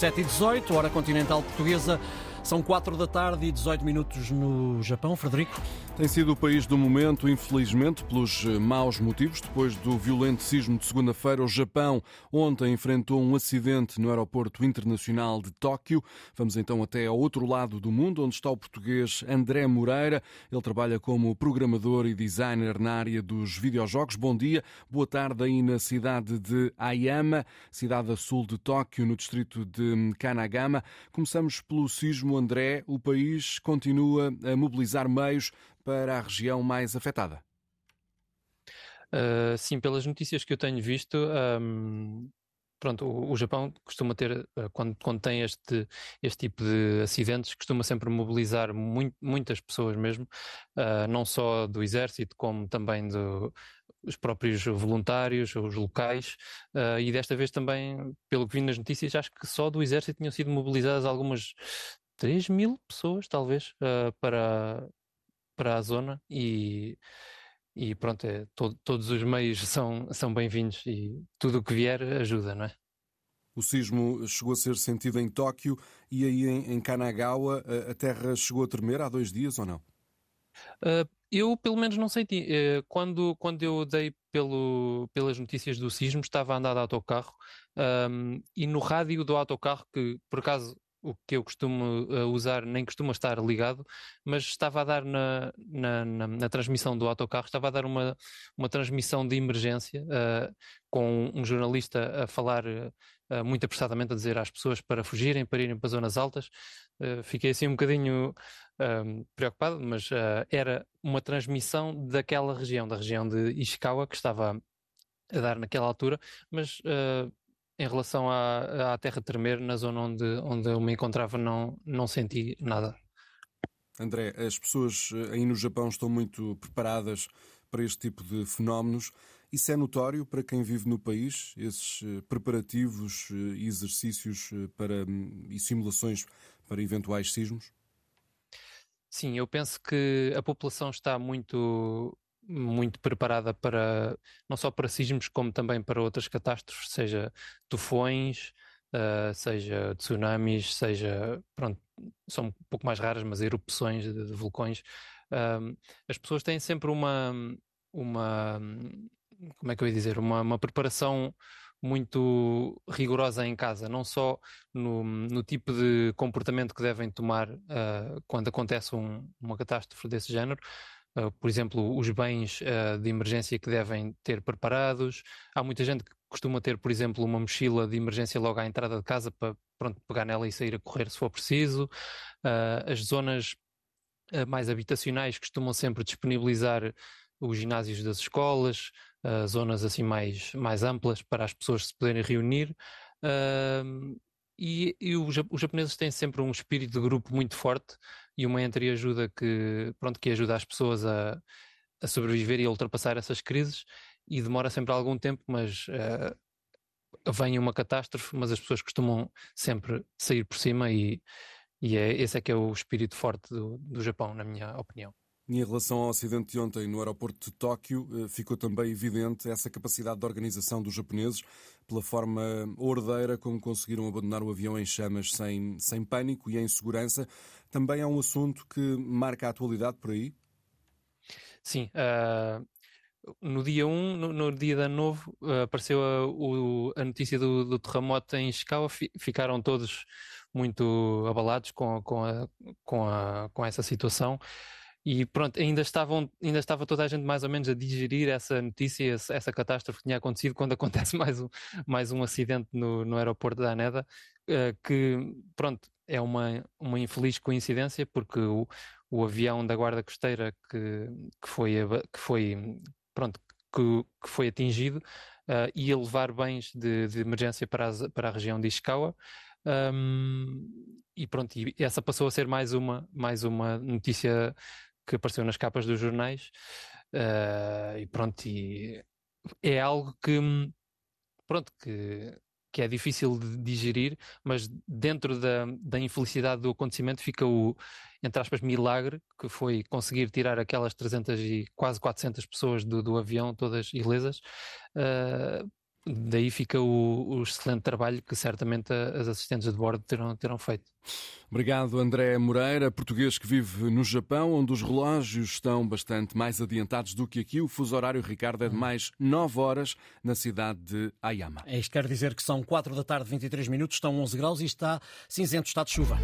7 e 18, hora continental portuguesa. São 4 da tarde e 18 minutos no Japão. Frederico? Tem sido o país do momento, infelizmente, pelos eh, maus motivos. Depois do violento sismo de segunda-feira, o Japão ontem enfrentou um acidente no aeroporto internacional de Tóquio. Vamos então até ao outro lado do mundo, onde está o português André Moreira. Ele trabalha como programador e designer na área dos videojogos. Bom dia, boa tarde aí na cidade de Ayama, cidade a sul de Tóquio, no distrito de Kanagama. Começamos pelo sismo André, o país continua a mobilizar meios para a região mais afetada. Uh, sim, pelas notícias que eu tenho visto, um, pronto, o, o, Japão costuma ter, uh, quando, quando tem este, este tipo de acidentes, costuma sempre mobilizar muito, muitas pessoas mesmo, uh, não só do exército, como também do, os próprios voluntários, os locais, e desta vez também, pelo que vi nas notícias, acho que só do exército tinham sido mobilizadas algumas 3 mil pessoas, talvez, uh, para, para a zona e, e pronto, é, to, todos os meios são, são bem-vindos e tudo o que vier ajuda, não é? O sismo chegou a ser sentido em Tóquio e aí em, em Kanagawa a, a terra chegou a tremer há dois dias ou não? Uh, eu, pelo menos, não senti. Uh, quando, quando eu dei pelo, pelas notícias do sismo, estava a andar de autocarro um, e no rádio do autocarro, que por acaso o que eu costumo uh, usar nem costuma estar ligado, mas estava a dar na, na, na, na, transmissão do autocarro, estava a dar uma, uma transmissão de emergência uh, com um jornalista a falar uh, muito apressadamente, a dizer às pessoas para fugirem, para irem para zonas altas. fiquei assim um bocadinho preocupado, mas era uma transmissão daquela região, da região de Ishikawa, que estava a dar naquela altura, mas em relação à, à terra tremer, na zona onde, onde eu me encontrava, não, não senti nada. André, as pessoas eh, aí no Japão estão muito preparadas para este tipo de fenómenos. Isso é notório para quem vive no país, esses eh, preparativos eh, e exercícios para, hum, e simulações para eventuais sismos? Sim, eu penso que a população está muito muito preparada para não só para sismos como também para outras catástrofes, seja tufões, uh, seja tsunamis, seja pronto, são um pouco mais raras, mas erupções de, de vulcões. Uh, as pessoas têm sempre uma uma como é que eu ia dizer uma, uma preparação muito rigorosa em casa, não só no, no tipo de comportamento que devem tomar uh, quando acontece um, uma catástrofe desse género, uh, por exemplo, os bens uh, de emergência que devem ter preparados. Há muita gente que costuma ter, por exemplo, uma mochila de emergência logo à entrada de casa para pronto, pegar nela e sair a correr se for preciso. Uh, as zonas mais habitacionais costumam sempre disponibilizar os ginásios das escolas, zonas assim mais, mais amplas para as pessoas se poderem reunir. E, e os, japoneses têm sempre um espírito de grupo muito forte e uma entreajuda que, pronto, que ajuda as pessoas a, a sobreviver e a ultrapassar essas crises e demora sempre algum tempo, mas uh, vem uma catástrofe, mas as pessoas costumam sempre sair por cima e, e é, esse é que é o espírito forte do, do Japão, na minha opinião. Em relação ao acidente de ontem no aeroporto de Tóquio, eh, ficou também evidente essa capacidade de organização dos japoneses, pela forma ordeira como conseguiram abandonar o avião em chamas sem, sem pânico e em segurança. Também é um assunto que marca a atualidade por aí? Sim. Uh, no dia 1, um, no, no, dia de ano novo, uh, apareceu a, o, a notícia do, do, terremoto em Ishikawa. Ficaram todos muito abalados com, com, a, com, a, com essa situação. E pronto, ainda, estavam, ainda estava toda a gente mais ou menos a digerir essa notícia, essa catástrofe que tinha acontecido quando acontece mais um, mais um acidente no, no aeroporto da Aneda, uh, que pronto, é uma, uma infeliz coincidência, porque o, o avião da Guarda Costeira que, que, foi, que foi pronto, que, que foi atingido uh, ia levar bens de, de emergência para, as, para a região de Ishikawa. Um, e pronto, e essa passou a ser mais uma, mais uma notícia que apareceu nas capas dos jornais. Uh, e pronto, e é algo que, pronto, que, que é difícil de digerir, mas dentro da, da infelicidade do acontecimento fica o, entre aspas, milagre, que foi conseguir tirar aquelas 300 e quase 400 pessoas do, do avião, todas ilesas. Uh, daí fica o, o, excelente trabalho que certamente as assistentes de bordo terão, terão feito. Obrigado, André Moreira, português que vive no Japão, onde os relógios estão bastante mais adiantados do que aqui. O fuso horário, Ricardo, é de mais 9 horas na cidade de Ayama. É isto quer dizer que são 4 da tarde, 23 minutos, estão 11 graus e está cinzento, está de chuva.